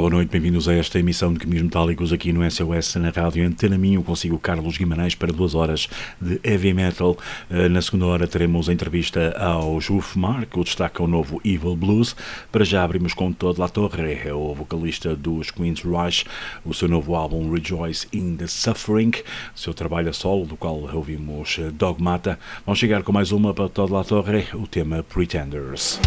Boa noite, bem-vindos a esta emissão de Caminhos Metálicos aqui no SOS na Rádio Antena Minho, consigo Carlos Guimarães para duas horas de heavy metal. Eh, na segunda hora teremos a entrevista ao Juf Mark, o destaca o novo Evil Blues. Para já abrimos com Todd La Torre, é o vocalista dos Queen's Rush, o seu novo álbum Rejoice in the Suffering, seu trabalho a solo, do qual ouvimos Dogmata. Vamos chegar com mais uma para Todd La Torre, o tema Pretenders.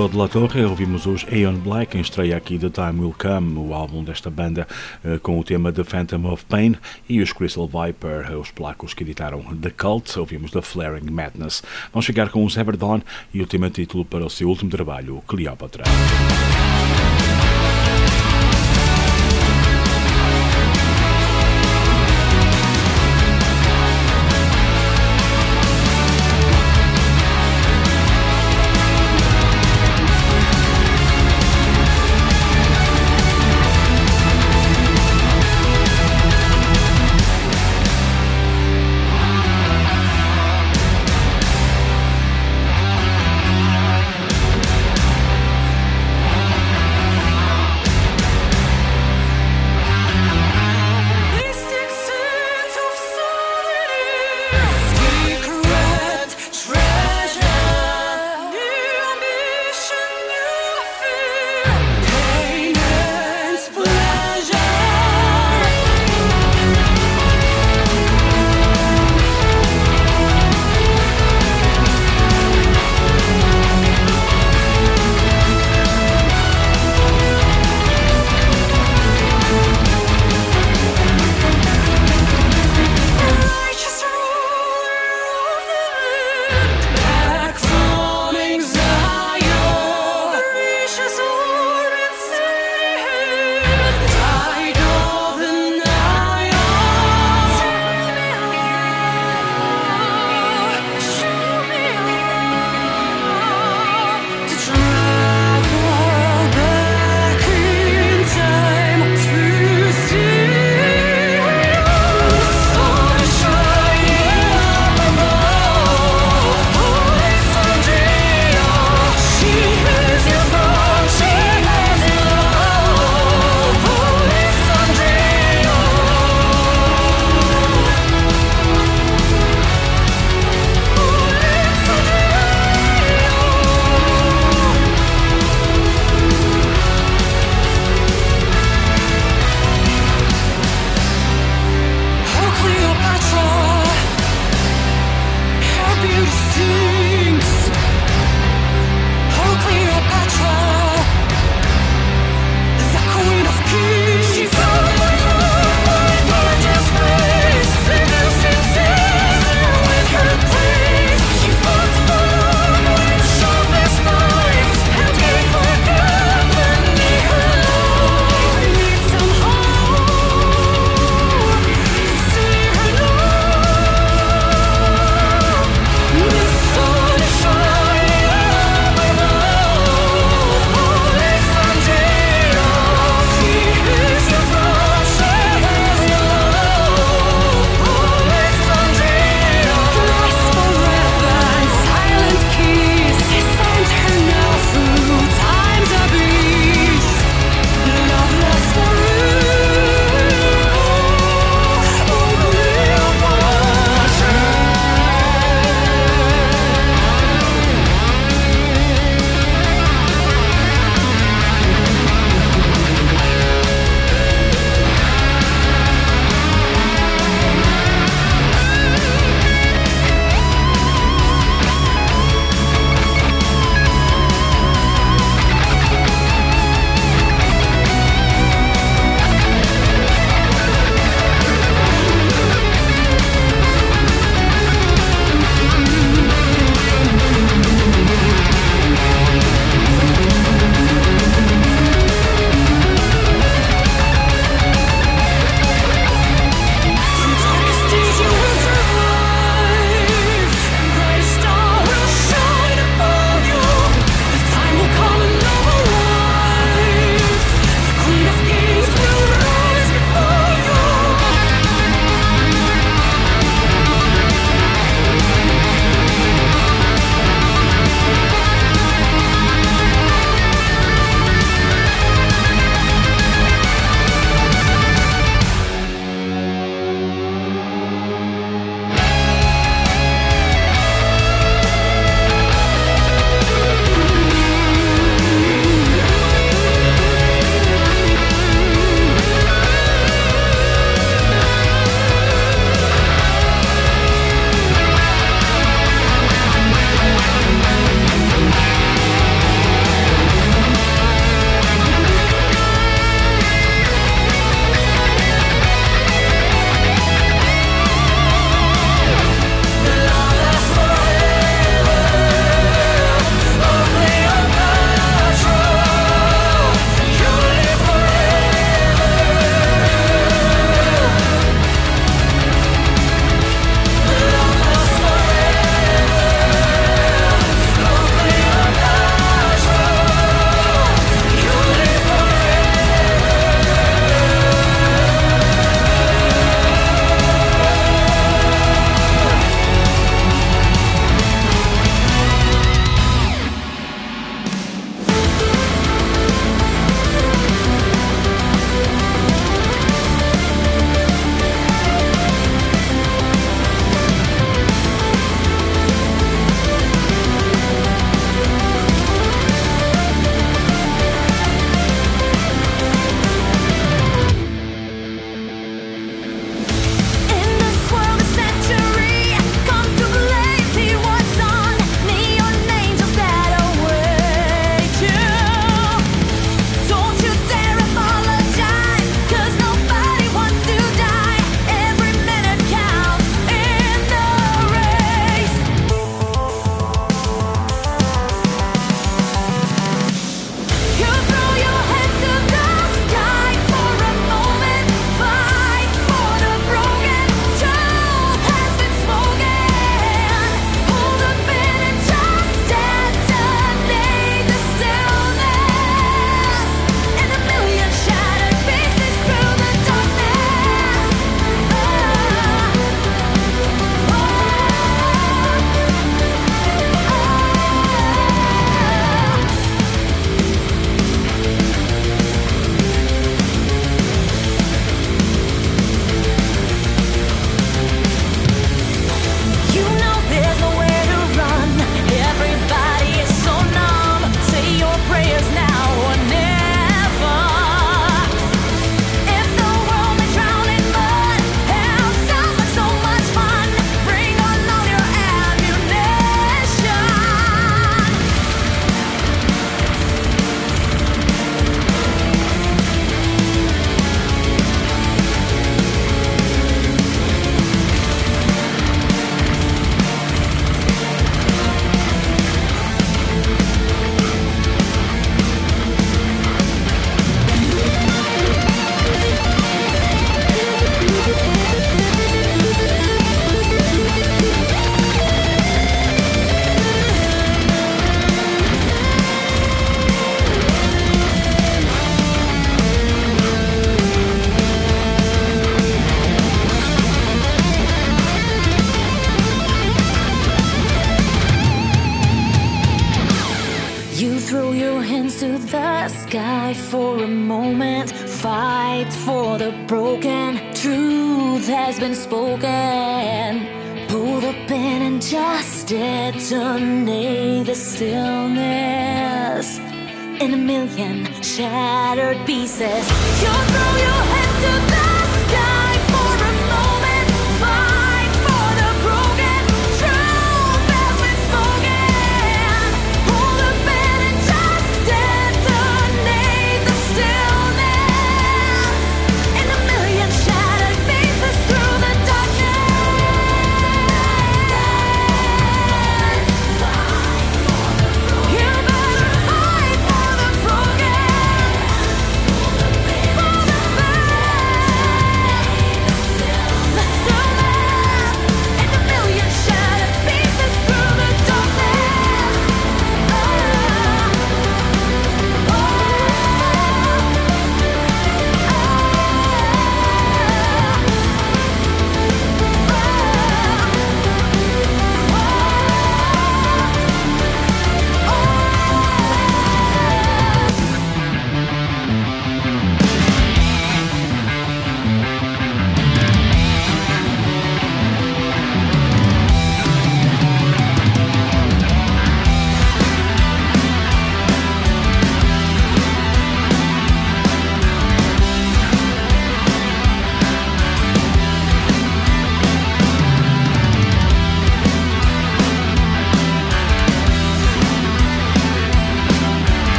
De Todd La Torre, ouvimos os Aeon Black em estreia aqui The Time Will Come, o álbum desta banda eh, com o tema The Phantom of Pain e os Crystal Viper, os placos que editaram The Cult, ouvimos The Flaring Madness. Vamos ficar com os Everdon e o tema título para o seu último trabalho, Cleopatra.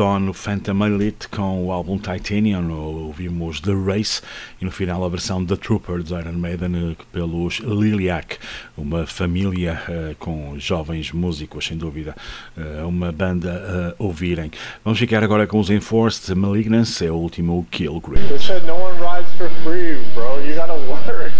Dos Everdone, o Phantom Elite com o álbum Titanium, ouvimos The Race e no final a versão The Trooper de Iron Maiden pelos Liliac, uma família uh, com jovens músicos, sem dúvida, uh, uma banda a ouvirem. Vamos ficar agora com os Enforced Malignance, é o último Kill Grid. Depois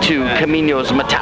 to Caminos Metallica.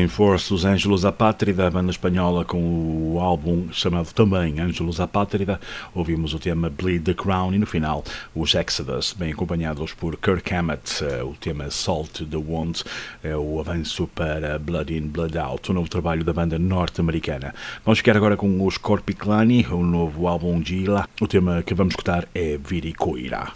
em força os Ângelos Apátrida, a banda espanhola com o álbum chamado também Ângelos Apátrida. Ouvimos o tema Bleed the Crown e no final os Exodus, bem acompanhados por Kirk Hammett. Eh, o tema Salt the Wound é o avanço para Blood in, Blood Out, o novo trabalho da banda norte-americana. Vamos ficar agora com os Corpiclani, o novo álbum de Ila. O tema que vamos escutar é Viricoira.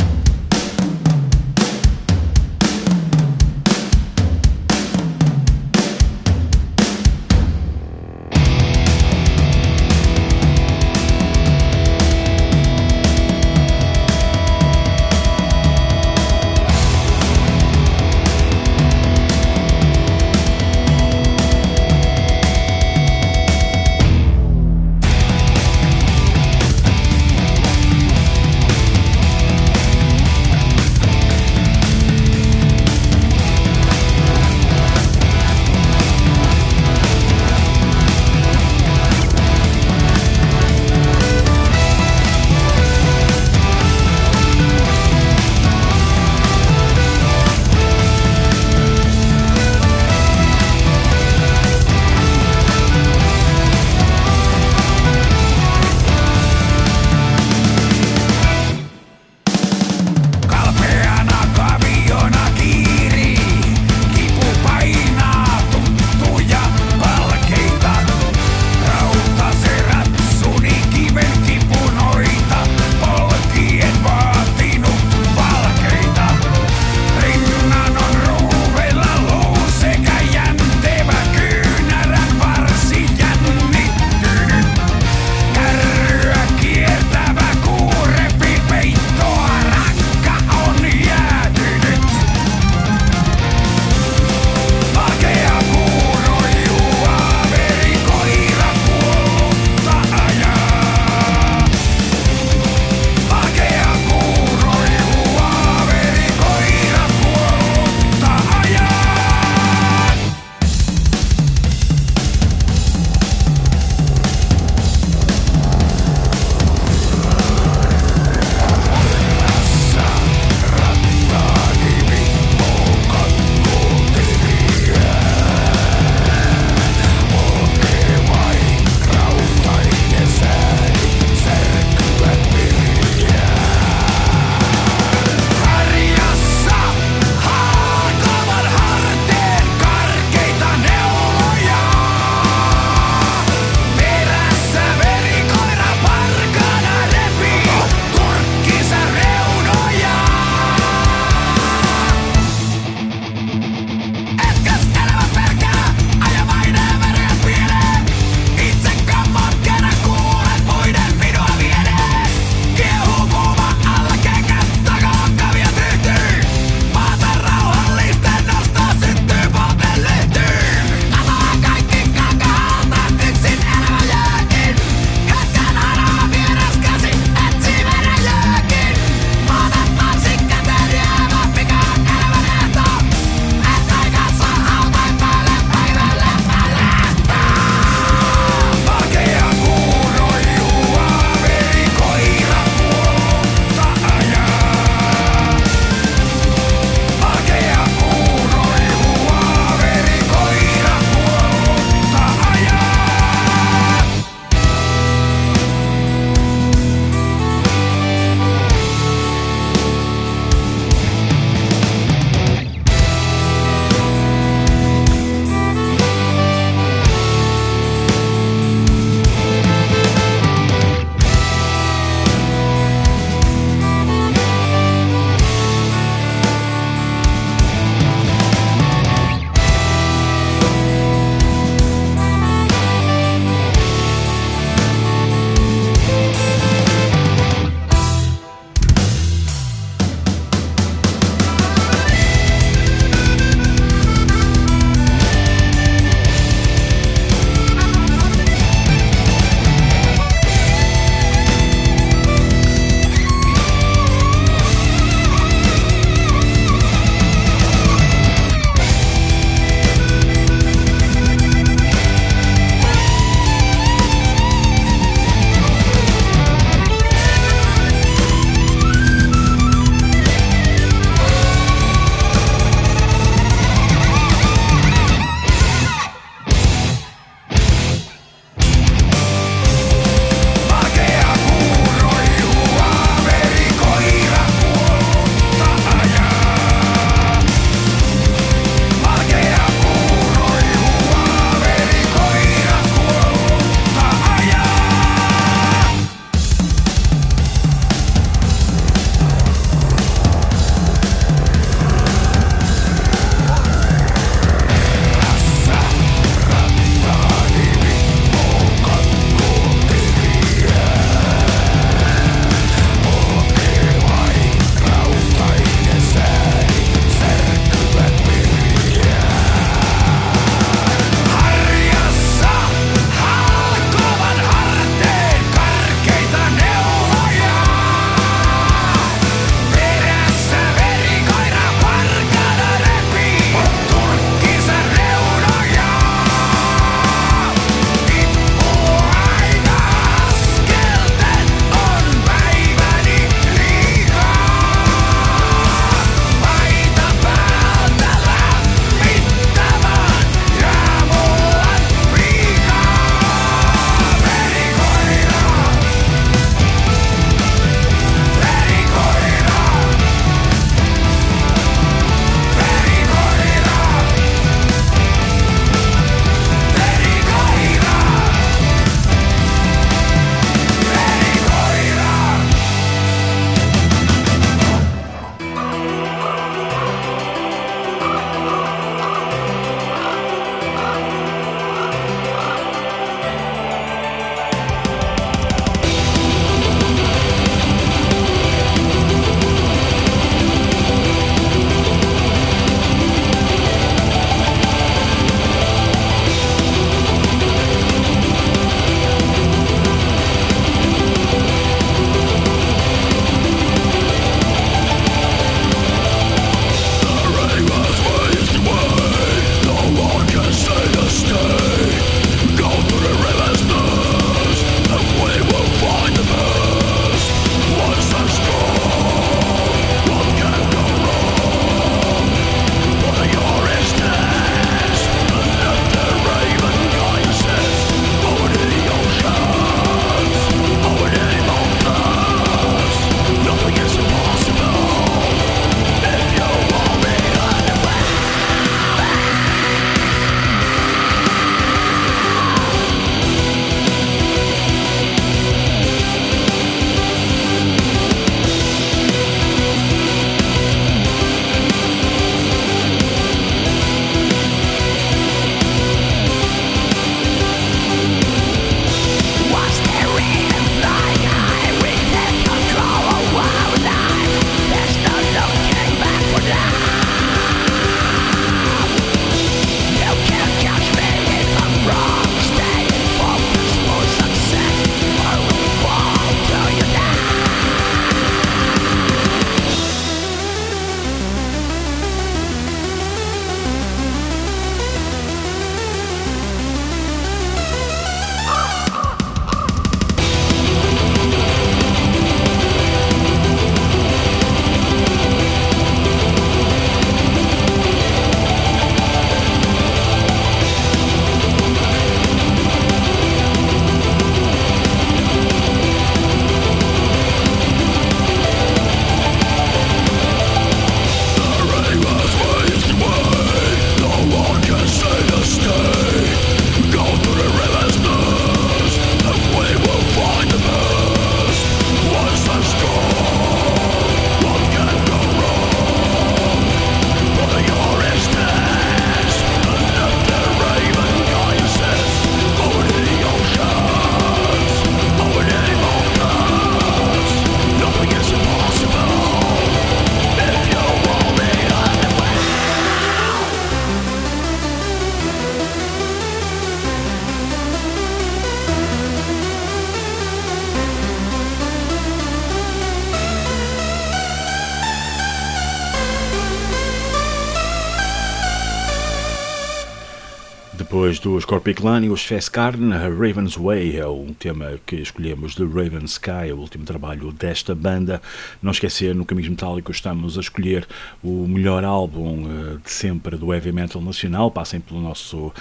Dos Corpiclani, os Fescarn, Raven's Way é o tema que escolhemos de Raven Sky, o último trabalho desta banda. Não esquecer, no Caminhos Metálicos estamos a escolher o melhor álbum uh, de sempre do Heavy Metal Nacional. Passem pelo nosso uh,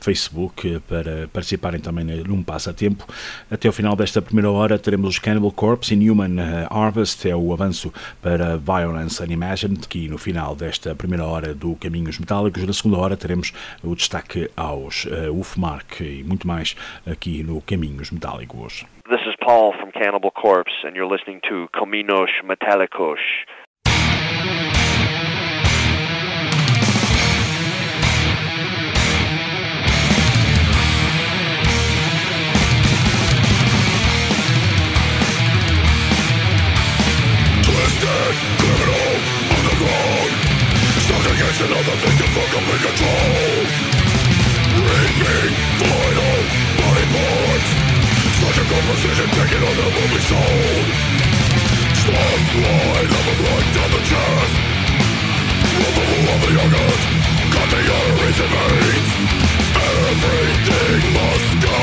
Facebook para participarem também num passatempo. Até o final desta primeira hora teremos os Cannibal Corpse e Human Harvest, é o avanço para Violence Unimagined, que no final desta primeira hora do Caminhos Metálicos, na segunda hora teremos o destaque aos uh, UFMARC e muito mais aqui no Caminhos Metálicos. This is Paul from Cannibal Corpse and you're listening to Caminos Metálicos. Twisted criminal on the ground Stuck against another victim for complete control Reaping vital body parts Surgical precision taken on the movie soul Slice line of a blood down the chest Removal of the organs Cut the arteries and veins Everything must go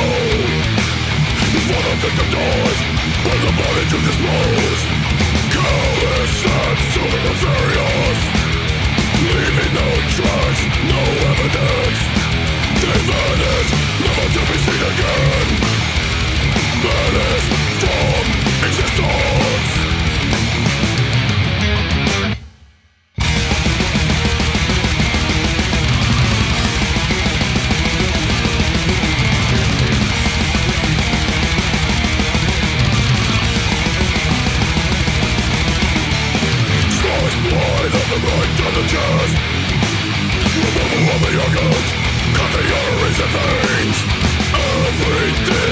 Before the victim dies Bring the body to dispose Callous and silver nefarious Leaving no trace, no evidence Never to be seen again Vanish from existence of the right down the chest of the organs Cover your reason veins Everything.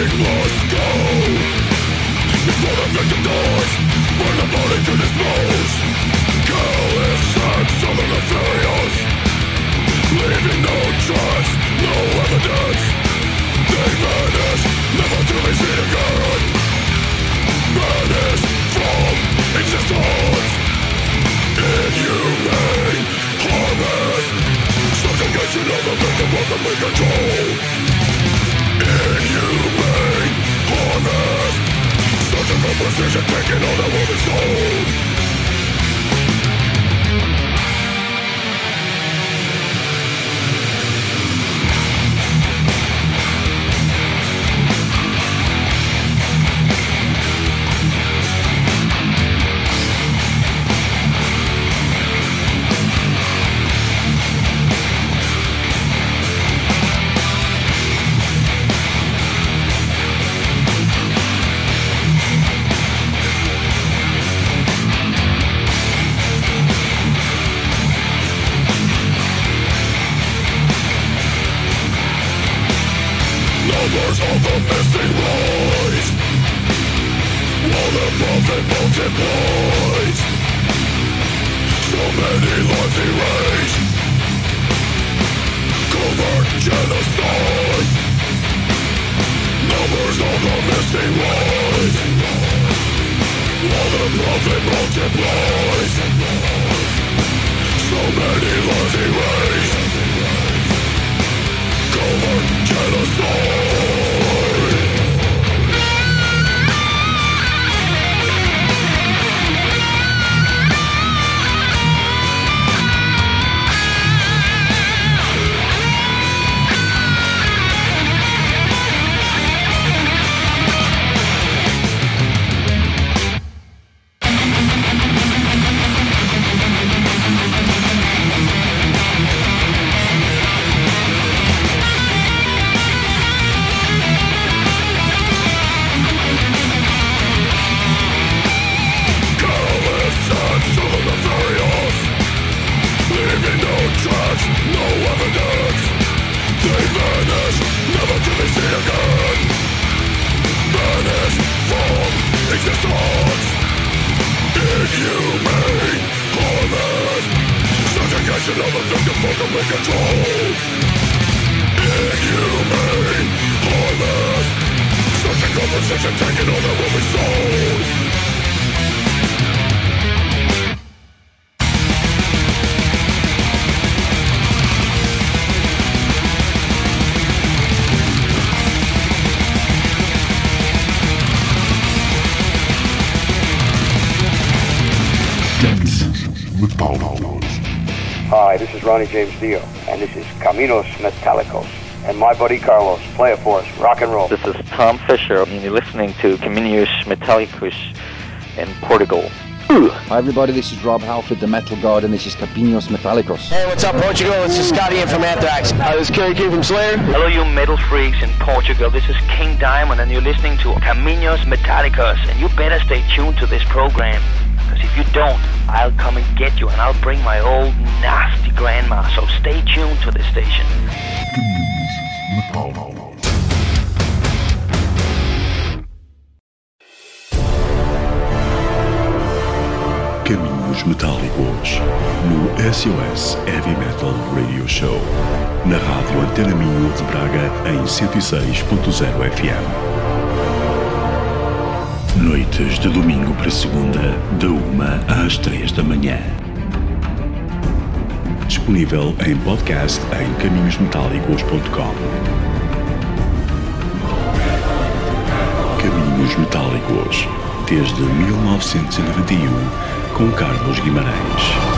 Ronnie James Dio, and this is Caminos Metallicos. And my buddy Carlos, play it for us, rock and roll. This is Tom Fisher, and you're listening to Caminos Metallicos in Portugal. Hi everybody, this is Rob Halford, the Metal God, and this is Capinos Metallicos. Hey, what's up, Portugal? This is Scotty in from Anthrax. Hi, this is Kerry King from Slayer. Hello, you metal freaks in Portugal. This is King Diamond, and you're listening to Caminos Metallicos. And you better stay tuned to this program, because if you don't, I'll come and get you, and I'll bring my old nasty grandma. So stay tuned to this station. Caminhos Metálicos no SOS Heavy Metal Radio Show na rádio Antena Minho de Braga em 106.0 FM. Noites de domingo para segunda, da uma às três da manhã. Disponível em podcast em caminhosmetálicos.com. Caminhos Metálicos, desde 1991, com Carlos Guimarães.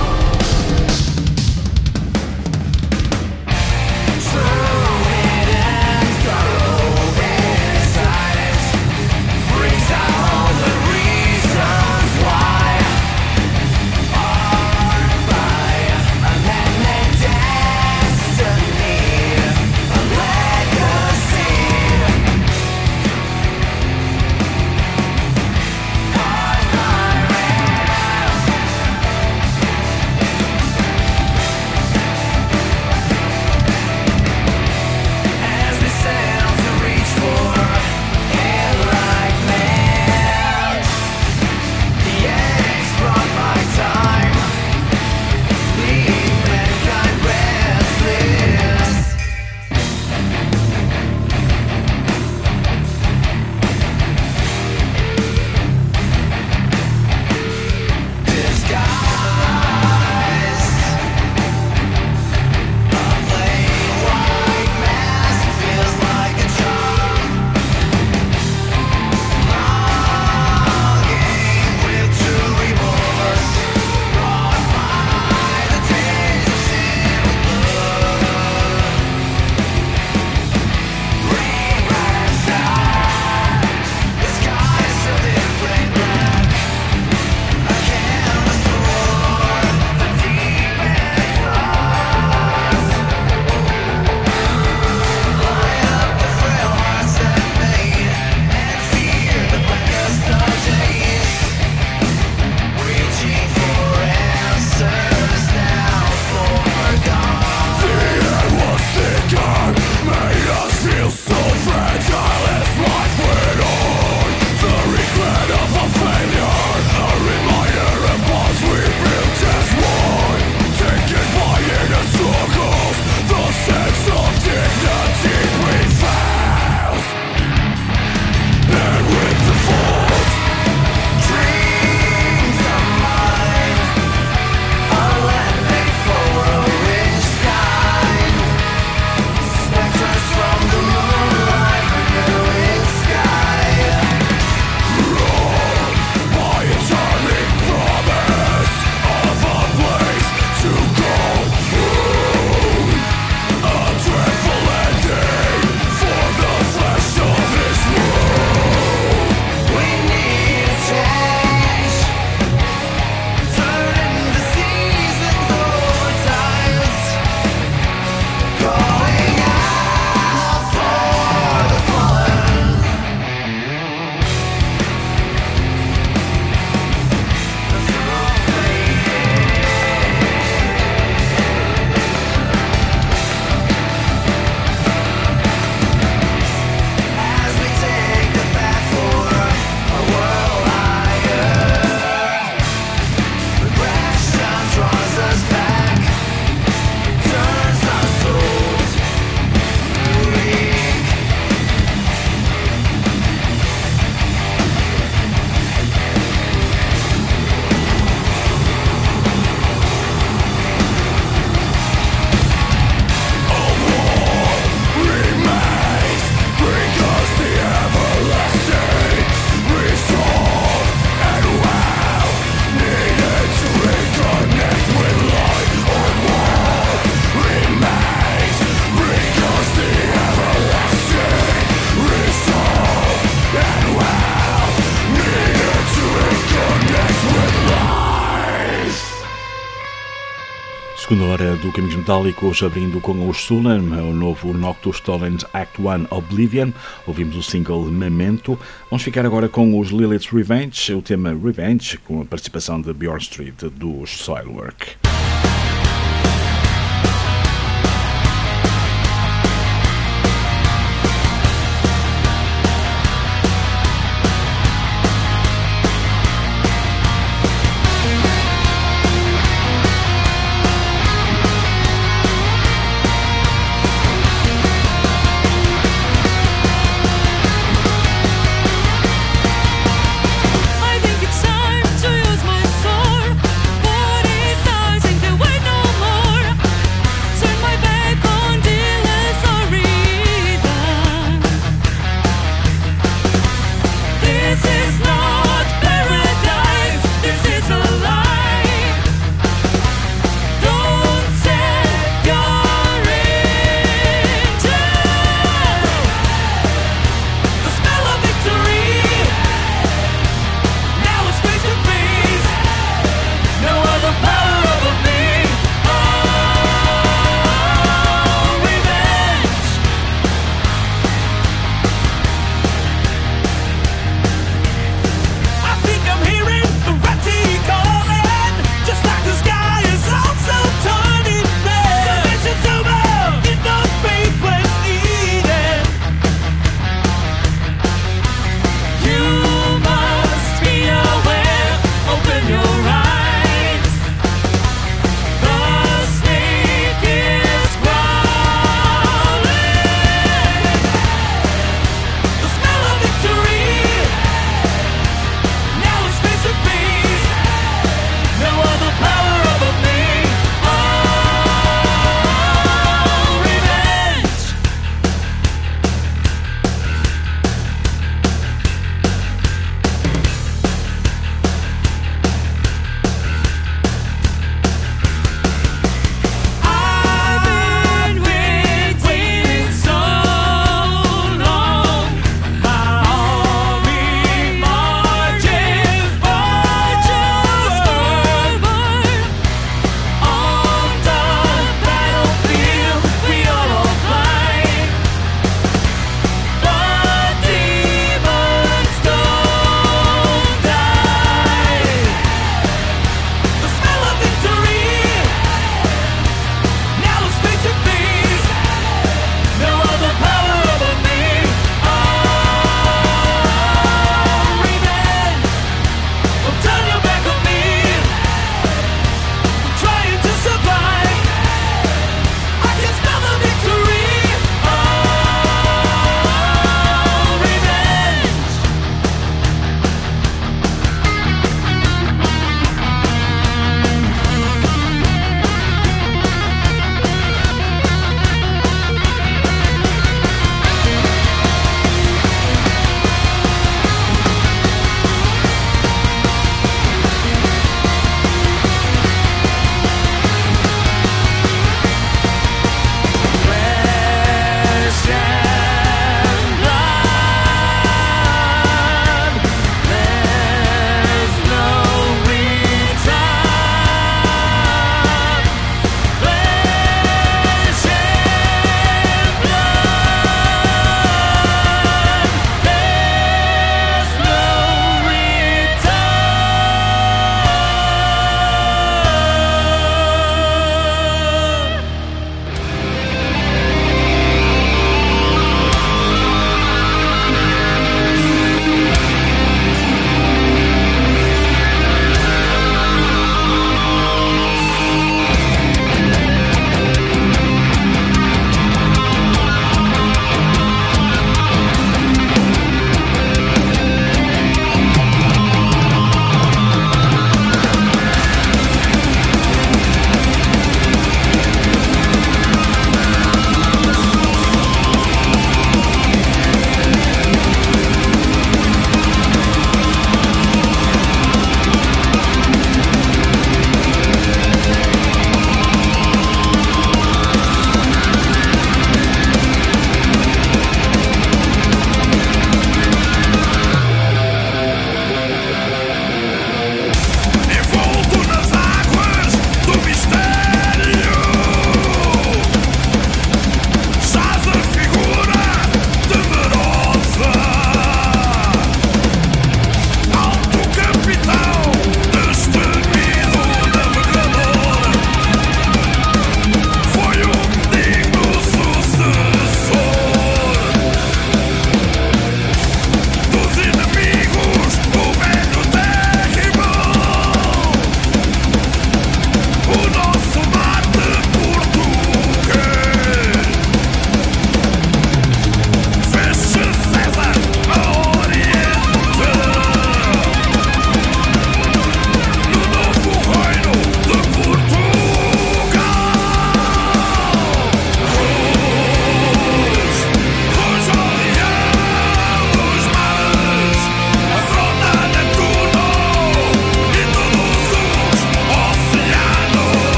Hora do Caminhos Metálicos, abrindo com os Sulan, o novo Noctus Tollens Act 1 Oblivion. Ouvimos o single Memento. Vamos ficar agora com os Lilith's Revenge, o tema Revenge, com a participação de Bjorn Street dos Soilwork.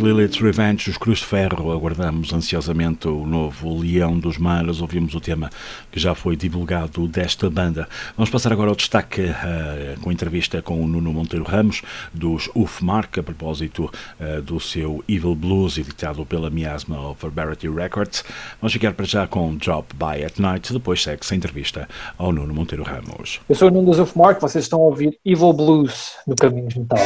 Lilith's Revenge, os Cruz de Ferro, aguardamos ansiosamente o novo Leão dos Mares. Ouvimos o tema que já foi divulgado desta banda. Vamos passar agora ao destaque uh, com entrevista com o Nuno Monteiro Ramos, dos UFMark, a propósito uh, do seu Evil Blues, editado pela Miasma of Barbarity Records. Vamos ficar para já com Drop By at Night, depois segue-se a entrevista ao Nuno Monteiro Ramos. Eu sou o Nuno dos UFMark, vocês estão a ouvir Evil Blues no Caminhos Metal.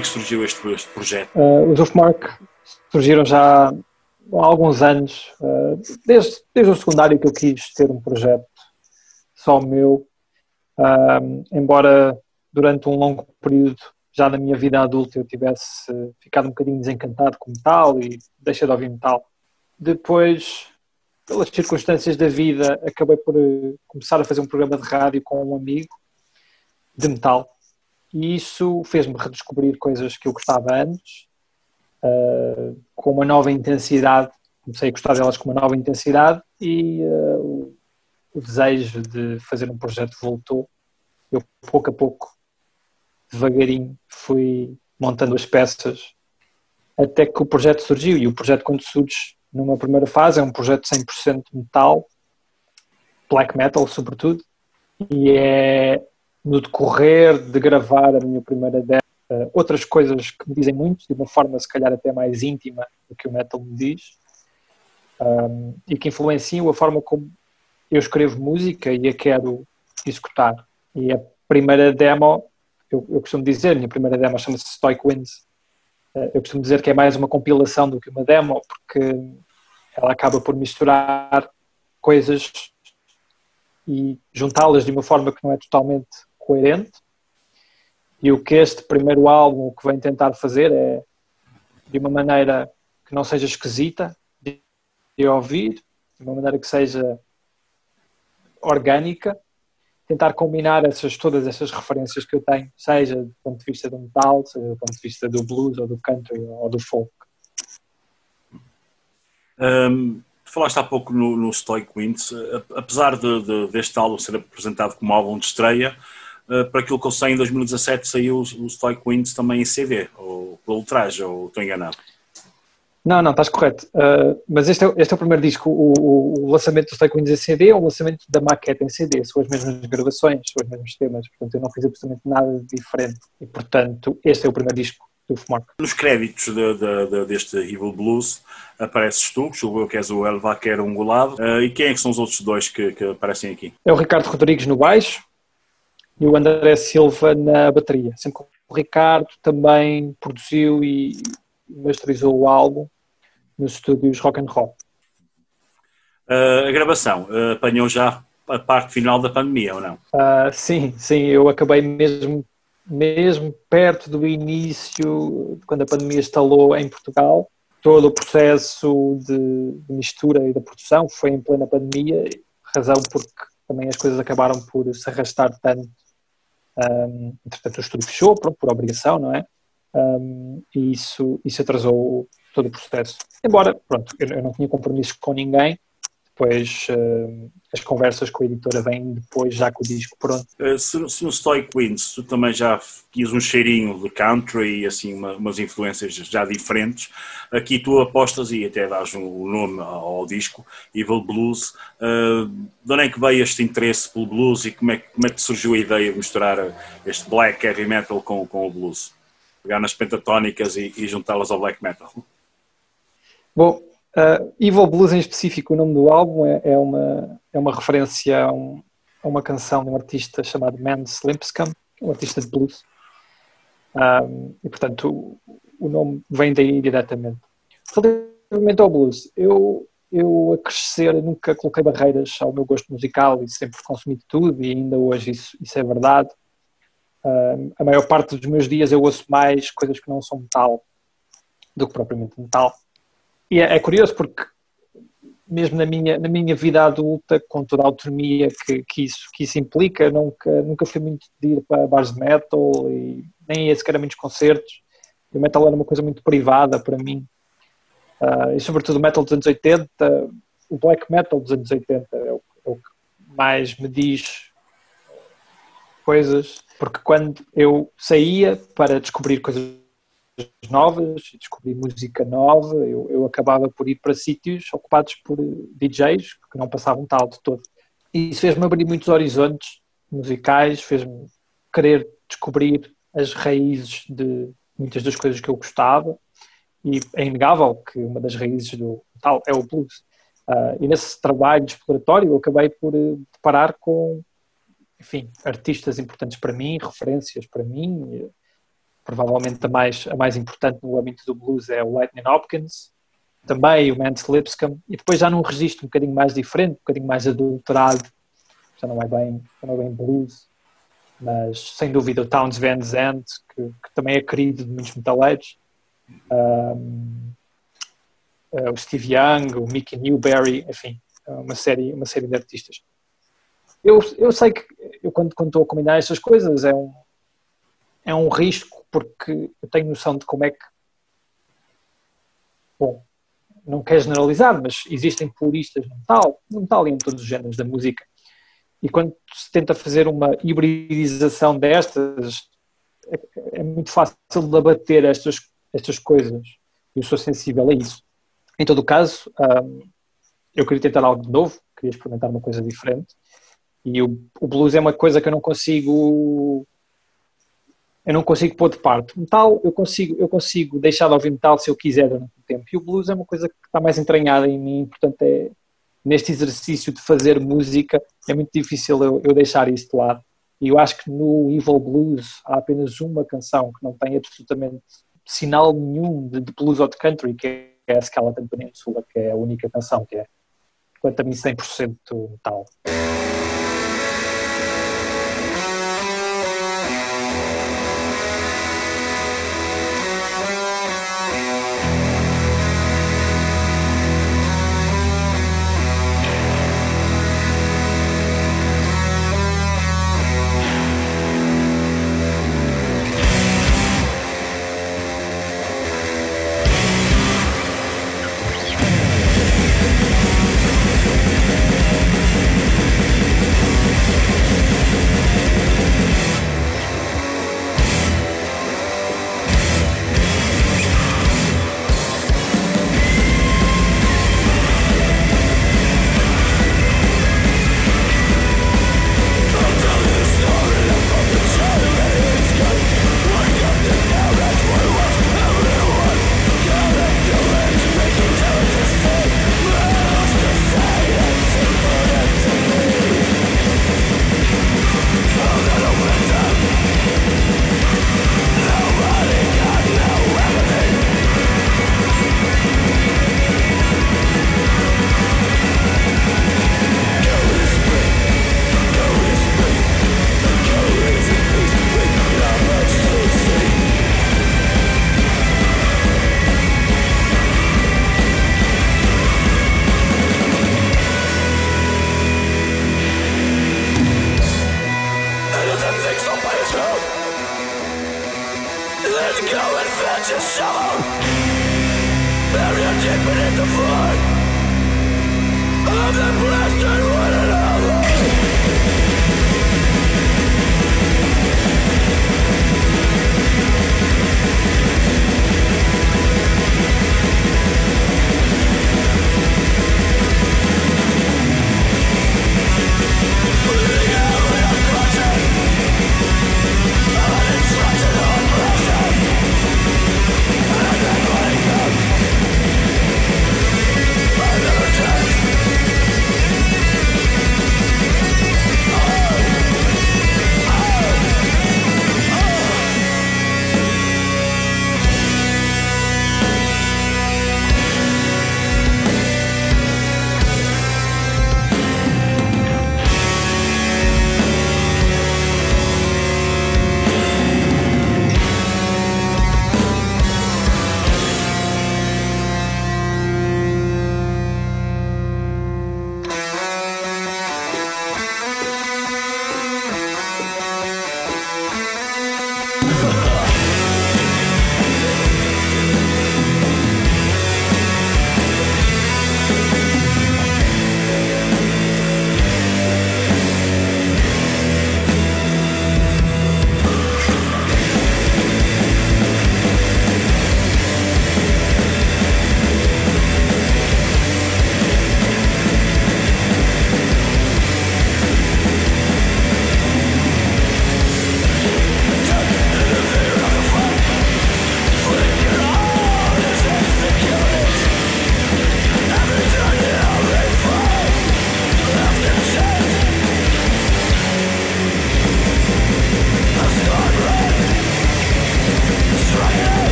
É que surgiu este, este projeto? Uh, os UFMark surgiram já há alguns anos, uh, desde, desde o secundário que eu quis ter um projeto só meu, uh, embora durante um longo período, já na minha vida adulta, eu tivesse ficado um bocadinho desencantado com metal e deixei de ouvir metal. Depois, pelas circunstâncias da vida, acabei por uh, começar a fazer um programa de rádio com um amigo de metal e isso fez-me redescobrir coisas que eu gostava antes, uh, com uma nova intensidade. Comecei a gostar delas com uma nova intensidade e uh, o, desejo de fazer um projeto voltou. Eu, pouco a pouco, devagarinho, fui montando as peças até que o projeto surgiu. E o projeto, quando surge numa primeira fase, é um projeto 100% metal, black metal, sobretudo, e é no decorrer de gravar a minha primeira demo, uh, outras coisas que me dizem muito, de uma forma se calhar até mais íntima do que o metal me diz, um, e que influenciam a forma como eu escrevo música e a quero executar. E a primeira demo, eu, eu costumo dizer, a minha primeira demo chama-se Stoic Winds. Uh, eu costumo dizer que é mais uma compilação do que uma demo, porque ela acaba por misturar coisas e juntá-las de uma forma que não é totalmente coerente. E o que este primeiro álbum o que vem tentar fazer é, de uma maneira que não seja esquisita de, de ouvir, de uma maneira que seja orgânica, tentar combinar essas, todas essas referências que eu tenho, seja do ponto de vista do metal, seja do ponto de vista do blues, ou do country, ou do folk. Um, falaste há pouco no, no Stoic Winds, apesar de, de, deste álbum ser apresentado como álbum de estreia, para aquilo que eu sei, em 2017 saiu o, Stoic Winds também em CD, ou pelo traje, ou estou enganado? Não, não, estás correto. Uh, mas este é, este é o primeiro disco. O, o, o lançamento do Stoic Winds em CD é o lançamento da maquete em CD. São as mesmas gravações, são os mesmos temas. Portanto, eu não fiz absolutamente nada diferente. E, portanto, este é o primeiro disco do Fumar. Nos créditos de, de, de, deste Evil Blues apareces tu, julgo que és o El Vaquero Ungulado. Uh, e quem é que são os outros dois que, que aparecem aqui? É o Ricardo Rodrigues no baixo e o André Silva na bateria, sempre com Ricardo também produziu e masterizou o álbum nos estúdios Rock and Roll. Uh, a gravação uh, apanhou já a parte final da pandemia, ou não? Uh, sim, sim, eu acabei mesmo, mesmo perto do início, quando a pandemia instalou em Portugal. Todo o processo de mistura e da produção foi em plena pandemia, razão porque também as coisas acabaram por se arrastar tanto. Um, entretanto, o estúdio fechou, por obrigação, não é? Um, e isso, isso atrasou todo o processo. Embora, pronto, eu, eu não tinha compromissos com ninguém, depois uh, as conversas com a editora vêm depois, já com o disco pronto. Uh, se, se, no Stoic Winds tu também já quis um cheirinho de country e assim uma, umas influências já diferentes, aqui tu apostas e até dás o um, nome ao, ao, disco, Evil Blues. Uh, de onde é que veio este interesse pelo blues e como é, como é que surgiu a ideia de misturar este black heavy metal com, com o blues? Pegar nas pentatónicas e, e juntá-las ao black metal? Bom, Uh, Evil Blues em específico, o nome do álbum é, é uma, é uma referência a, um, a, uma canção de um artista chamado Mans Limpscomb, um artista de blues. Um, e portanto o, o, nome vem daí diretamente. Relativamente ao blues, eu, eu a crescer nunca coloquei barreiras ao meu gosto musical e sempre consumi tudo e ainda hoje isso, isso é verdade. Um, a maior parte dos meus dias eu ouço mais coisas que não são metal do que propriamente metal. E é, é, curioso porque mesmo na minha, na minha vida adulta, com toda a autonomia que, que, isso, que isso implica, nunca, nunca fui muito de ir para bares de metal e nem ia sequer a muitos concertos. E o metal era uma coisa muito privada para mim. Uh, e sobretudo o metal dos anos 80, o black metal dos anos 80 é o, é o que mais me diz coisas, porque quando eu saía para descobrir coisas novas, descobri música nova, eu, eu acabava por ir para sítios ocupados por DJs que não passavam tal de todo. E isso fez-me abrir muitos horizontes musicais, fez-me querer descobrir as raízes de muitas das coisas que eu gostava e é inegável que uma das raízes do tal é o blues. Uh, e nesse trabalho exploratório eu acabei por uh, deparar com, enfim, artistas importantes para mim, referências para mim, provavelmente a mais, a mais importante no âmbito do blues é o Lightning Hopkins, também o Mance Lipscomb, e depois já num registro um bocadinho mais diferente, um bocadinho mais adulterado, já não é bem, já não é bem blues, mas sem dúvida o Towns Van Zandt, que, que também é querido de muitos metaleiros, um, uh, o Steve Young, o Mickey Newberry, enfim, uma série, uma série de artistas. Eu, eu sei que eu quando, quando estou a combinar estas coisas é um, é um risco porque eu tenho noção de como é que. Bom, não quero generalizar, mas existem puristas no metal, no metal e em todos os géneros da música. E quando se tenta fazer uma hibridização destas, é, é muito fácil de abater estas, estas coisas. Eu sou sensível a isso. Em todo o caso, um, eu queria tentar algo de novo, queria experimentar uma coisa diferente. E o, o blues é uma coisa que eu não consigo eu não consigo pôr de parte. Metal, eu consigo, eu consigo deixar de ouvir metal se eu quiser durante tempo. E o blues é uma coisa que está mais entranhada em mim, portanto, é, neste exercício de fazer música, é muito difícil eu, eu deixar isso de lado. E eu acho que no Evil Blues há apenas uma canção que não tem absolutamente sinal nenhum de, de blues ou de country, que é a Skeleton Peninsula, que é a única canção que é, quanto a mim, 100% metal.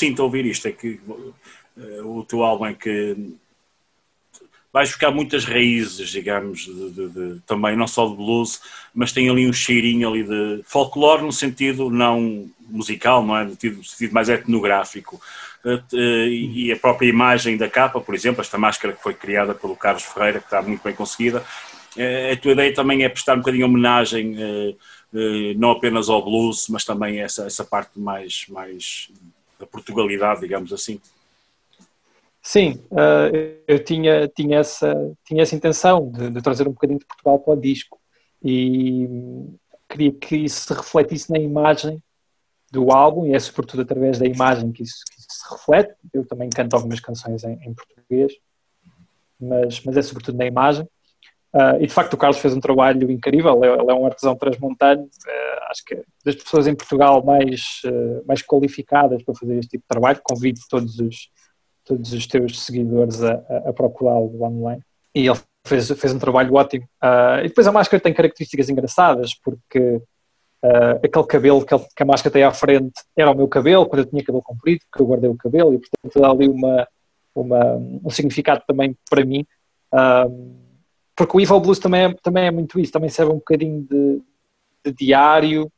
Sinto ouvir isto é que eh, o teu álbum é que vais buscar muitas raízes, digamos, de, de, de, também não só de blues, mas tem ali um cheirinho ali de folclore no sentido não musical, não é? No sentido, mais etnográfico. Eh, eh, E a própria imagem da capa, por exemplo, esta máscara que foi criada pelo Carlos Ferreira, que está muito bem conseguida, a tua ideia também é prestar um bocadinho homenagem, não apenas ao blues, mas também essa, essa parte mais, mais da Portugalidade, digamos assim. Sim, uh, eu tinha, tinha, essa, tinha essa intenção de, de, trazer um bocadinho de Portugal para o disco e queria que isso se refletisse na imagem do álbum e é sobretudo através da imagem que isso, que isso se reflete. Eu também canto algumas canções em, em português, mas, mas é sobretudo na imagem. Uh, e de facto o Carlos fez um trabalho incrível, ele é um artesão transmontano, uh, acho que é das pessoas em Portugal mais, uh, mais qualificadas para fazer este tipo de trabalho, convido todos os, todos os teus seguidores a, a procurá-lo online. E ele fez, fez um trabalho ótimo. e depois a máscara tem características engraçadas, porque aquele cabelo que, ele, que, a máscara tem à frente era o meu cabelo, quando eu tinha cabelo comprido, porque eu guardei o cabelo, e portanto dá ali uma, uma, um significado também para mim porque o Evil Blues também é, também é muito isso, também serve um bocadinho de, de diário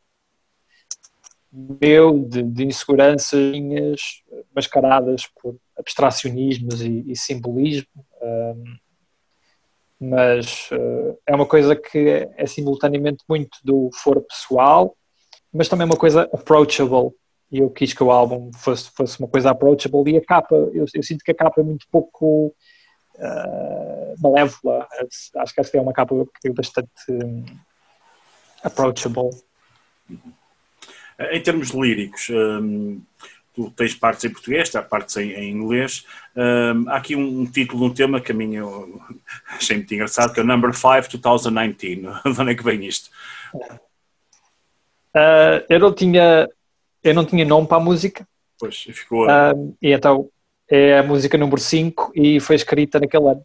meu, de, de inseguranças mascaradas por abstracionismos e, e simbolismo, um, mas uh, é uma coisa que é, é simultaneamente muito do foro pessoal, mas também uma coisa approachable, e eu quis que o álbum fosse, fosse uma coisa approachable, e a capa, eu, eu sinto que a capa é muito pouco uh, malévola. Acho que esta é uma capa que é bastante um, approachable. Em termos líricos, um, tu tens partes em português, há partes em, em inglês. Um, há aqui um, um, título de um tema que a mim eu achei muito engraçado, que é o Number 5 2019. De onde é que vem isto? Uh, eu não tinha eu não tinha nome para a música. Pois, ficou. Uh, e então é a música número 5 e foi escrita naquele ano.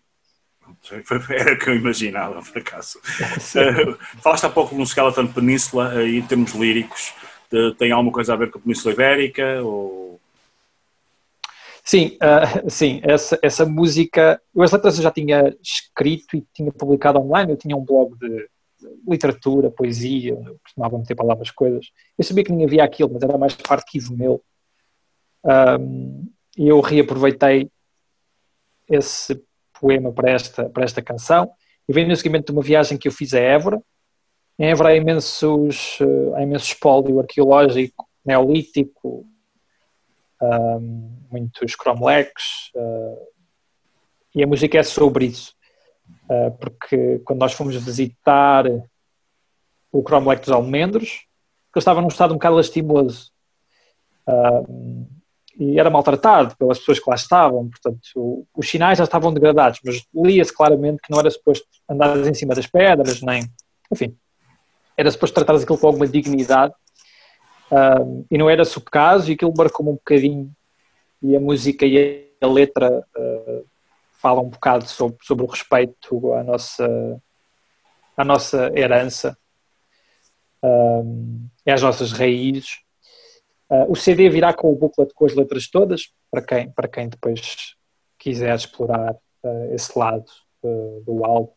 Era o que eu imaginava, por acaso. uh, falaste há pouco no Skeleton Península, uh, em termos líricos, tem alguma coisa a ver com a Península Ibérica? Ou... Sim, uh, sim essa, essa música, eu as letras eu já tinha escrito e tinha publicado online, eu tinha um blog de literatura, poesia, eu costumava meter palavras, coisas. Eu sabia que nem havia aquilo, mas era mais arquivo meu. Um, e eu reaproveitei esse poema para esta, para esta canção e vem no seguimento de uma viagem que eu fiz a Évora. Em Évora há imensos, há imenso espólio arqueológico, neolítico, um, muitos cromlechs, uh, e a música é sobre isso, uh, porque quando nós fomos visitar o cromlech dos almendros, que estava num estado um bocado lastimoso, uh, e era maltratado pelas pessoas que lá estavam, portanto, os sinais já estavam degradados, mas lia-se claramente que não era suposto andar em cima das pedras, nem, enfim, era suposto tratar aquilo com alguma dignidade, um, e não era esse o caso, e aquilo marcou-me um bocadinho, e a música e a letra uh, falam um bocado sobre, sobre o respeito à nossa, à nossa herança, um, às nossas raízes, Uh, o CD virá com o booklet com as letras todas, para quem, para quem depois quiser explorar uh, esse lado uh, do álbum.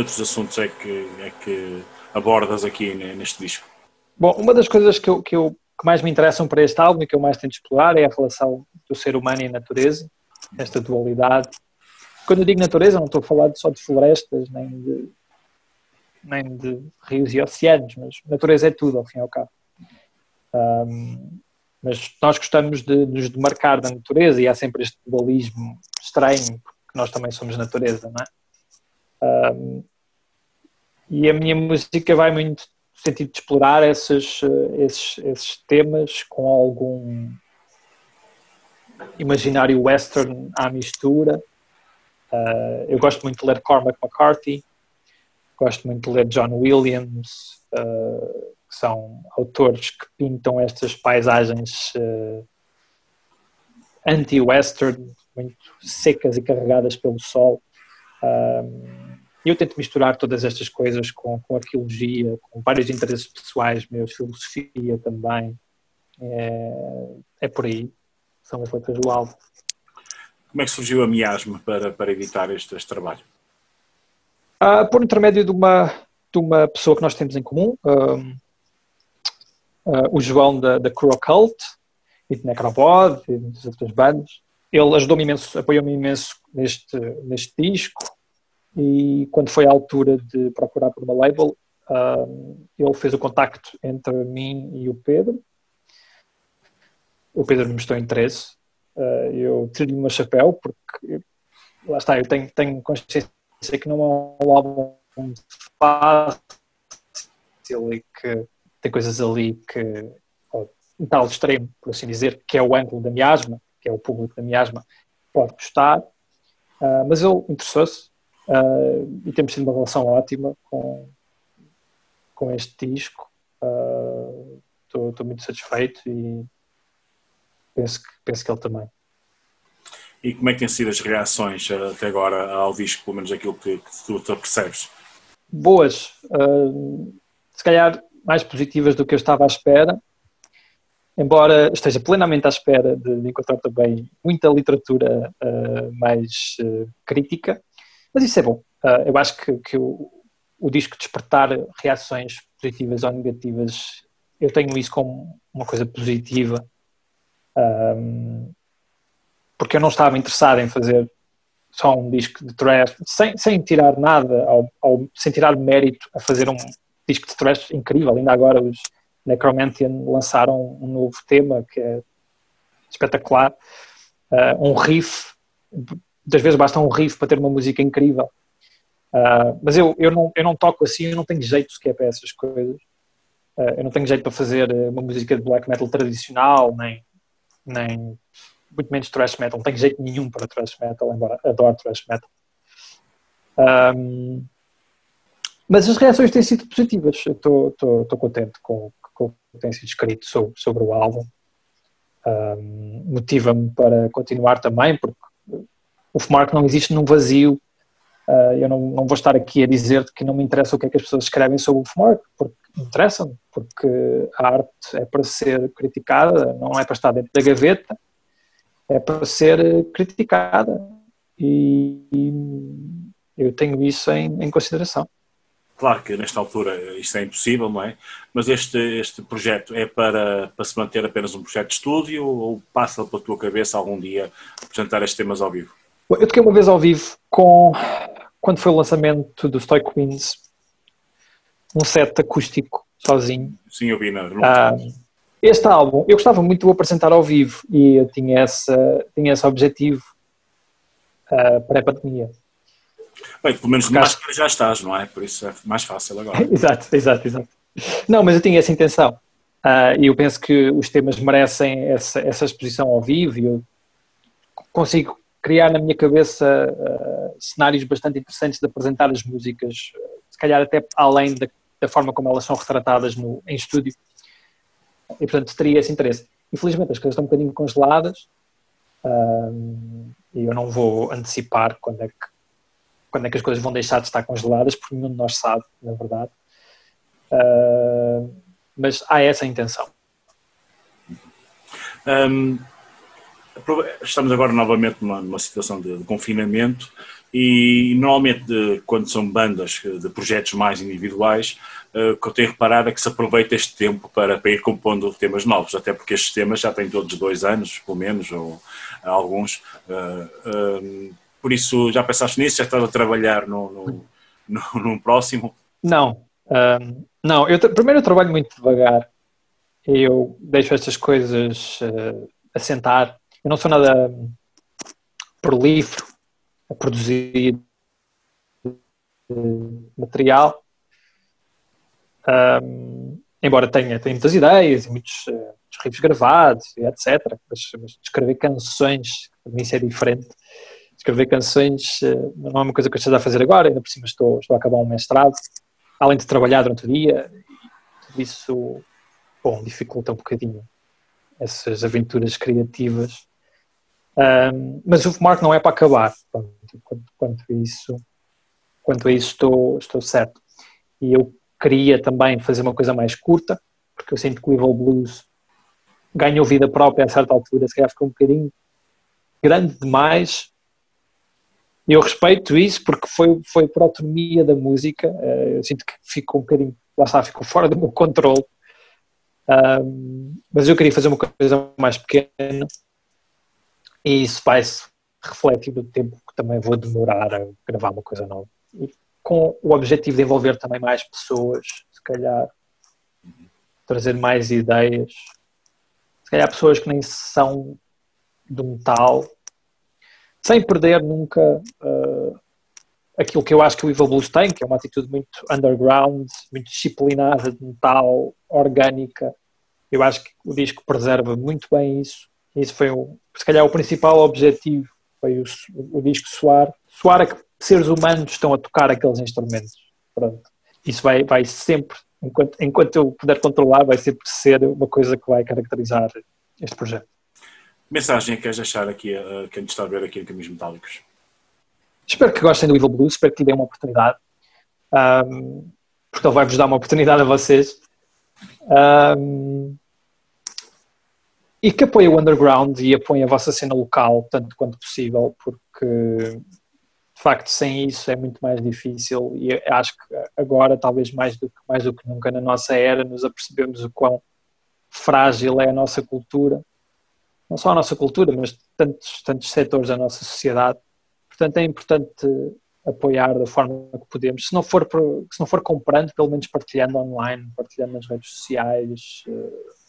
Outros assuntos é que, é que abordas aqui neste disco? Bom, uma das coisas que, eu, que, eu, que mais me interessam para este álbum e que eu mais tento explorar é a relação do ser humano e a natureza, esta dualidade. Quando eu digo natureza, não estou a falar só de florestas, nem de, nem de rios e oceanos, mas natureza é tudo, ao fim e ao cabo. Um, mas nós gostamos de nos demarcar da natureza e há sempre este dualismo estranho, porque nós também somos natureza, não é? Um, e a minha música vai muito no sentido de explorar esses, esses, esses temas com algum imaginário western à mistura. Uh, eu gosto muito de ler Cormac McCarthy, gosto muito de ler John Williams, uh, que são autores que pintam estas paisagens uh, anti-western, muito secas e carregadas pelo sol. Eu tento misturar todas estas coisas com, com arqueologia, com vários interesses pessoais meus, filosofia também. É, é por aí. São as letras do álbum. Como é que surgiu a miasma para, para editar este, este trabalho? Uh, por intermédio de uma, de uma pessoa que nós temos em comum, um, uh, o João da, da Crew Occult e de Necrobod e das outras bandas. Ele ajudou-me imenso, apoiou-me imenso neste, neste disco e quando foi a altura de procurar por uma label, um, ele fez o contacto entre mim e o Pedro. O Pedro me mostrou interesse. Uh, eu tirei-lhe o meu chapéu, porque lá está, eu tenho, tenho consciência que não é um álbum fácil e que tem coisas ali que, um tal extremo, por assim dizer, que é o ângulo da miasma, que é o público da miasma, pode gostar. Uh, mas ele interessou-se Uh, e temos tido uma relação ótima com, com este disco. Estou uh, muito satisfeito e penso que, penso que ele também. E como é que têm sido as reações uh, até agora ao disco, pelo menos aquilo que, que tu, tu percebes? Boas. se calhar mais positivas do que eu estava à espera. Embora esteja plenamente à espera de encontrar também muita literatura mais crítica, mas isso é bom. Uh, eu acho que, que o, o, disco despertar reações positivas ou negativas, eu tenho isso como uma coisa positiva. Um, porque eu não estava interessado em fazer só um disco de thrash, sem, sem tirar nada, ao, ao, sem tirar mérito a fazer um disco de thrash incrível. Ainda agora os Necromantian lançaram um novo tema que é espetacular, uh, um riff muitas vezes basta um riff para ter uma música incrível. Uh, mas eu, eu, não, eu não toco assim, eu não tenho jeito sequer para essas coisas. Uh, eu não tenho jeito para fazer uma música de black metal tradicional, nem, nem muito menos thrash metal. Não tenho jeito nenhum para thrash metal, embora adoro thrash metal. Um, mas as reações têm sido positivas. Estou contente com, com o que tem sido escrito sobre, sobre o álbum. Um, Motiva-me para continuar também, porque o FMARC não existe num vazio. Uh, eu não, não, vou estar aqui a dizer que não me interessa o que é que as pessoas escrevem sobre o FMARC, porque interessa-me, porque a arte é para ser criticada, não é para estar dentro da gaveta, é para ser criticada. E, e eu tenho isso em, em consideração. Claro que nesta altura isto é impossível, não é? Mas este, este projeto é para, para se manter apenas um projeto de estúdio ou passa pela tua cabeça algum dia apresentar estes temas ao vivo? Eu toquei uma vez ao vivo com quando foi o lançamento do Stoic Queens, um set acústico sozinho. Sim, eu vi na ah, Este álbum, eu gostava muito de o apresentar ao vivo e eu tinha, essa, tinha esse objetivo uh, para a pandemia. Bem, pelo menos de máscara já estás, não é? Por isso é mais fácil agora. exato, exato, exato. Não, mas eu tinha essa intenção. Uh, e eu penso que os temas merecem essa, essa exposição ao vivo e eu consigo criar na minha cabeça uh, cenários bastante interessantes de apresentar as músicas, se calhar até além da, da forma como elas são retratadas no, em estúdio. E portanto teria esse interesse. Infelizmente as coisas estão um bocadinho congeladas uh, e eu não vou antecipar quando é, que, quando é que as coisas vão deixar de estar congeladas, porque nenhum de nós sabe, na verdade. Uh, mas há essa intenção. Um, estamos agora novamente numa, numa situação de, de, confinamento E normalmente, de- quando são bandas de projetos mais individuais, eh, o que eu tenho reparado é que se aproveita este tempo para, para ir compondo temas novos, até porque estes temas já têm todos dois anos, pelo menos, ou alguns. Eh, eh, por isso, já pensaste nisso? Já estás a trabalhar no, no, no, num próximo? Não, não. Eu, primeiro eu trabalho muito devagar. Eu deixo estas coisas assentar. Eu não sou nada prolífero a produzir eh, material. Ahm, embora tenha, tenha muitas ideias e muitos, muitos riffs gravados e etc. Mas, mas escrever canções, para mim isso é diferente. Escrever canções eh, não é uma coisa que eu esteja a fazer agora, ainda por cima estou, estou a acabar um mestrado, além de trabalhar durante o dia, tudo isso, bom, dificulta um bocadinho essas aventuras criativas. Ahm, mas o Mark não é para acabar, quanto, quanto a isso, quanto a isso estou, estou certo. E eu queria também fazer uma coisa mais curta, porque eu sinto que o Evil Blues ganhou vida própria a certa altura, se calhar ficou um bocadinho grande demais. Eu respeito isso porque foi, foi por autonomia da música. eh, Eu sinto que ficou um bocadinho, lá está, ficou fora do meu controle. Ahm, mas eu queria fazer uma coisa mais pequena e isso vai-se refletir no tempo que também vou demorar a gravar uma coisa nova. E com o objetivo de envolver também mais pessoas, se calhar trazer mais ideias, se calhar pessoas que nem são do metal, sem perder nunca uh, aquilo que eu acho que o Evil Blues tem, que é uma atitude muito underground, muito disciplinada de metal, orgânica. Eu acho que o disco preserva muito bem isso. Isso foi, o, se calhar, o principal objetivo, foi o, o disco soar. Soar a que seres humanos estão a tocar aqueles instrumentos. Pronto. Isso vai, vai sempre, enquanto, enquanto eu puder controlar, vai sempre ser uma coisa que vai caracterizar este projeto. Mensagem que queres deixar aqui a quem está a ver aqui em Caminhos Metálicos? Espero que gostem do Evil Blues, espero que lhe deem uma oportunidade, um, porque ele vai-vos dar uma oportunidade a vocês. Um, e que apoiem o underground e apoiem a vossa cena local, tanto quanto possível, porque de facto sem isso é muito mais difícil e acho que agora, talvez mais do que, mais do que nunca na nossa era, nos apercebemos o quão frágil é a nossa cultura, não só a nossa cultura, mas tantos, tantos setores da nossa sociedade. Portanto, é importante apoiar da forma que podemos. Se não for, se não for comprando, pelo menos partilhando online, partilhando nas redes sociais, uh,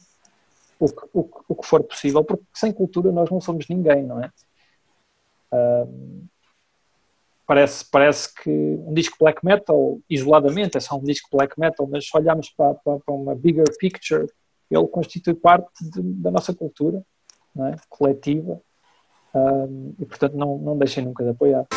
o, que, o, o, que for possível, porque sem cultura nós não somos ninguém, não é? Um, parece, parece que um disco black metal, isoladamente, é só um disco black metal, mas se olharmos para, para, para uma bigger picture, ele constitui parte de, da nossa cultura é? coletiva um, e, portanto, não, não deixem nunca de apoiar.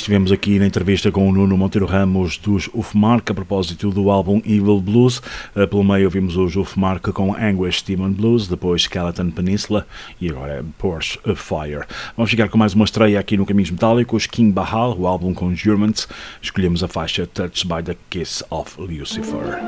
Estivemos aqui na entrevista com o Nuno Monteiro Ramos dos Ufmark a propósito do álbum Evil Blues. Uh, pelo meio ouvimos os Ufmark com Anguish Demon Blues, depois Skeleton Peninsula e agora Porsche Fire. Vamos ficar com mais uma estreia aqui no Caminhos Metálicos, King Bahal, o álbum com Germans. Escolhemos a faixa Touched by the Kiss of Lucifer.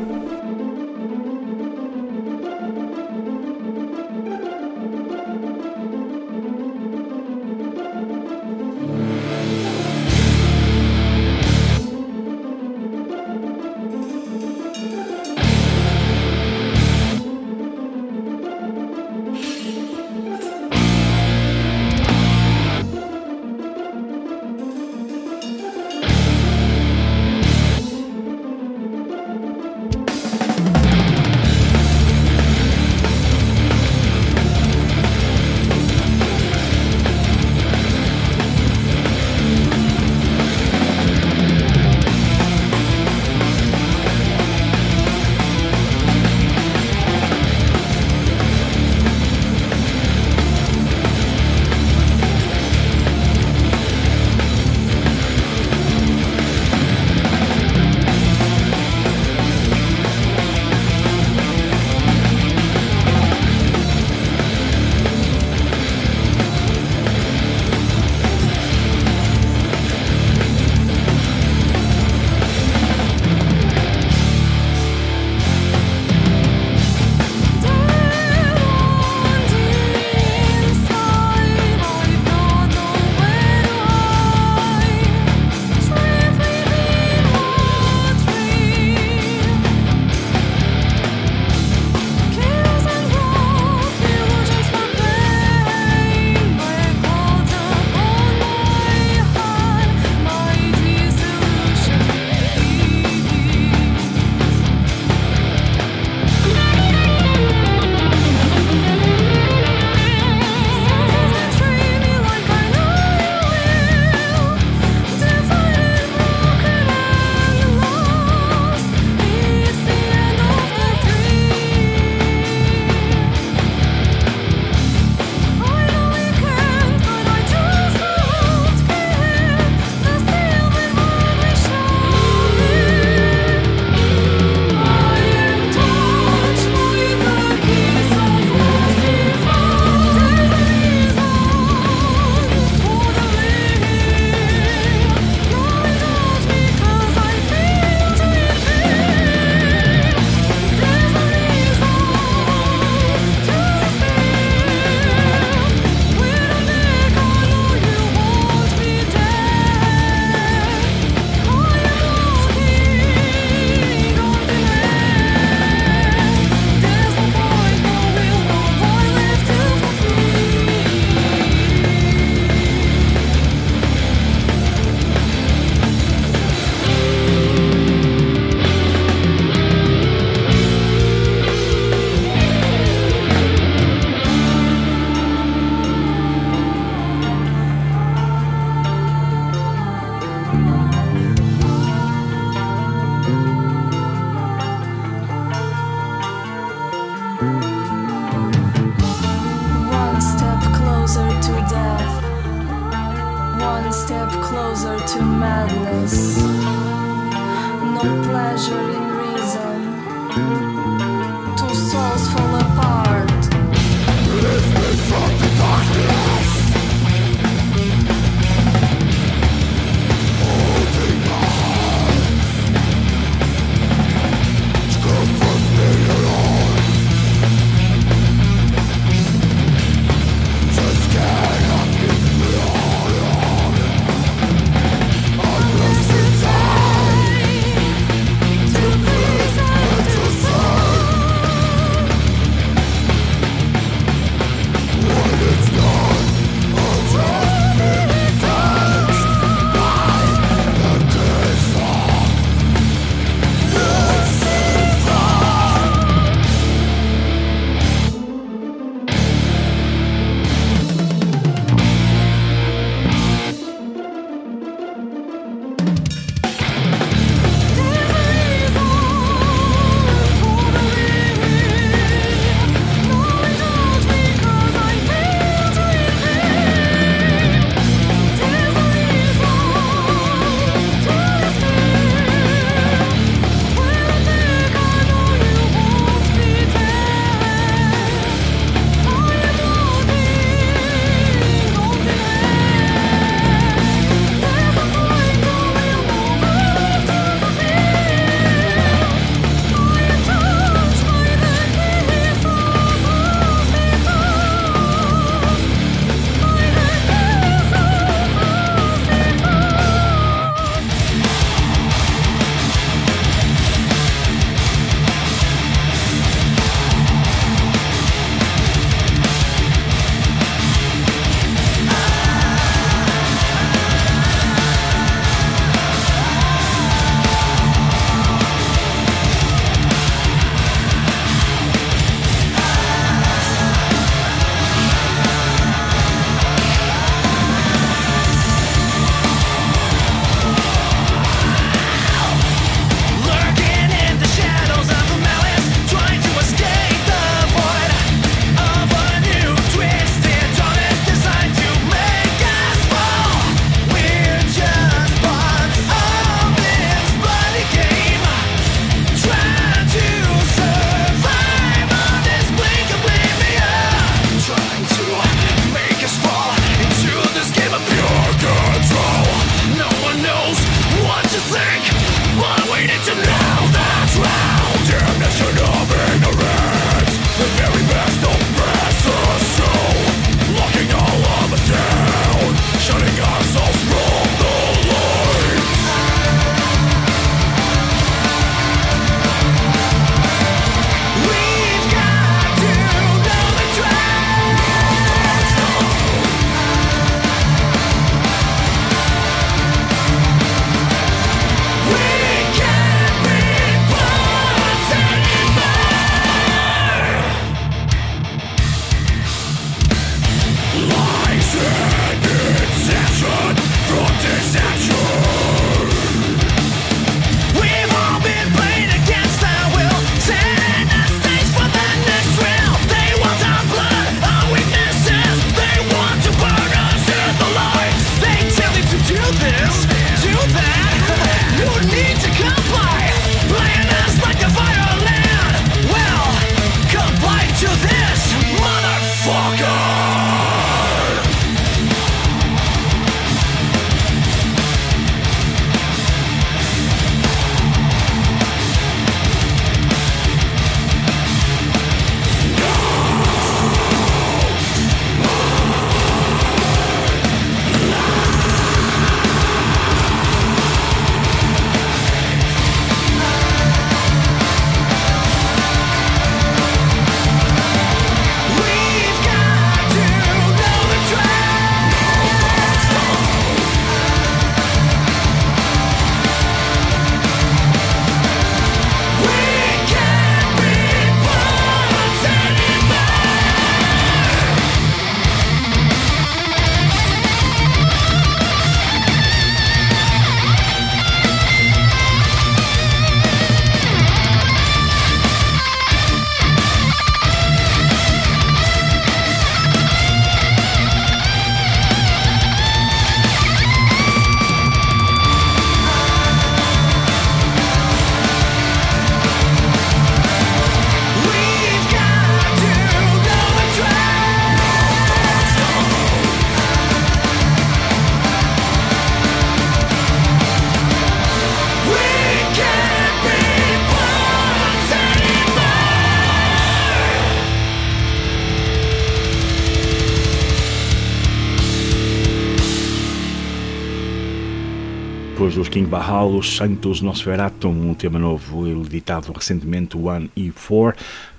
King Bahal, os Santos Nosferatum, um tema novo editado recentemente, One e Four.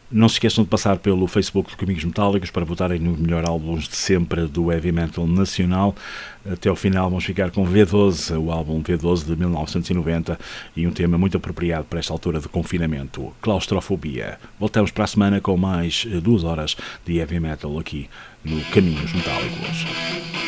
Não se esqueçam de passar pelo Facebook do Caminhos Metálicos para votarem nos melhores álbuns de sempre do heavy metal nacional. Até ao final vamos ficar com V12, o álbum V12 de 1990 e um tema muito apropriado para esta altura de confinamento, claustrofobia. Voltamos para a semana com mais eh, duas horas de heavy metal aqui no Caminhos Metálicos.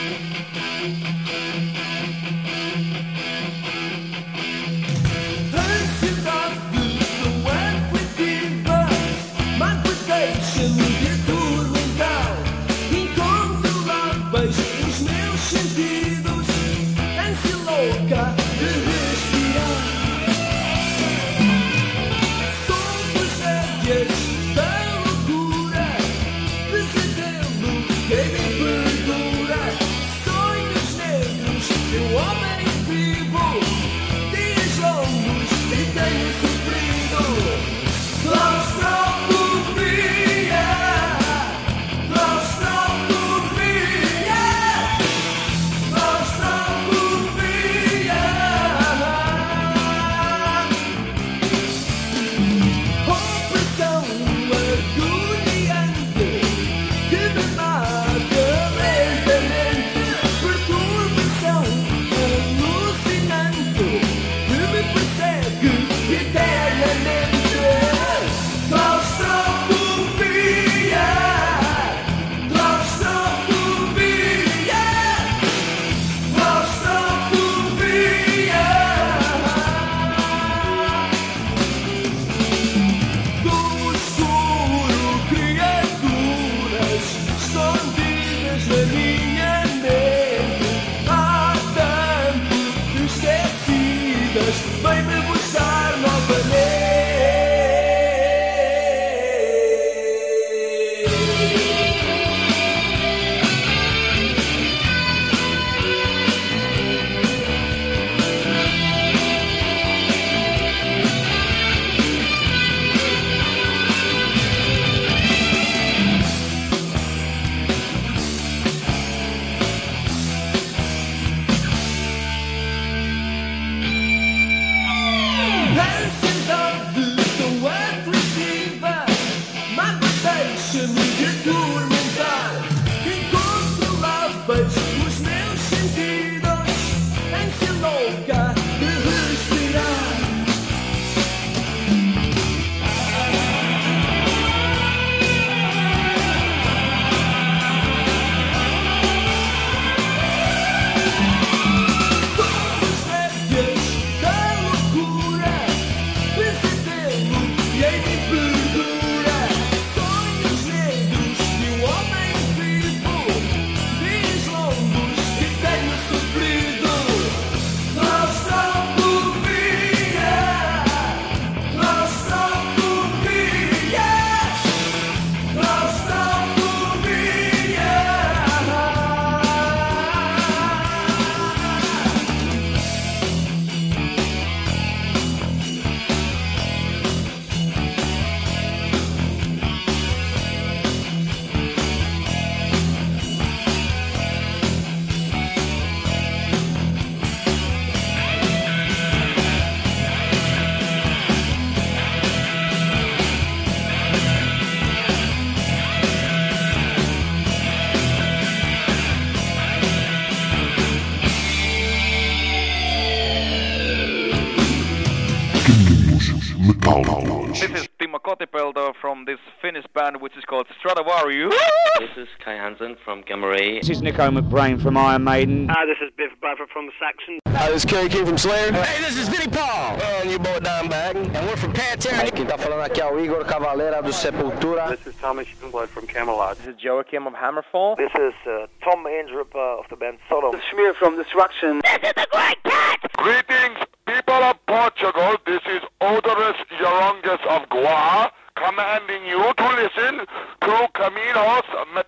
From This is Nico McBrain from Iron Maiden. Hi, this is Biff Bradford from Saxon. Hi, this is Kerry King from Slayer. Hey, this is Vinnie Paul. And you both down bag. And we're from Pantera. Quem tá falando aqui é o Igor Cavalera do Sepultura. This is Thomas Youngblood from Camelot. This is Joachim of Hammerfall. This is uh, Tom Andrup uh, of the band Sodom. This is Schmier from Destruction. This is the Great Cat! Greetings, people of Portugal. This is Odorous Yorongus of Goa, commanding you to listen to Caminos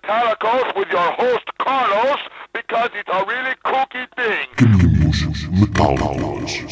With your host Carlos because it's a really kooky thing. Caminhos Metálicos.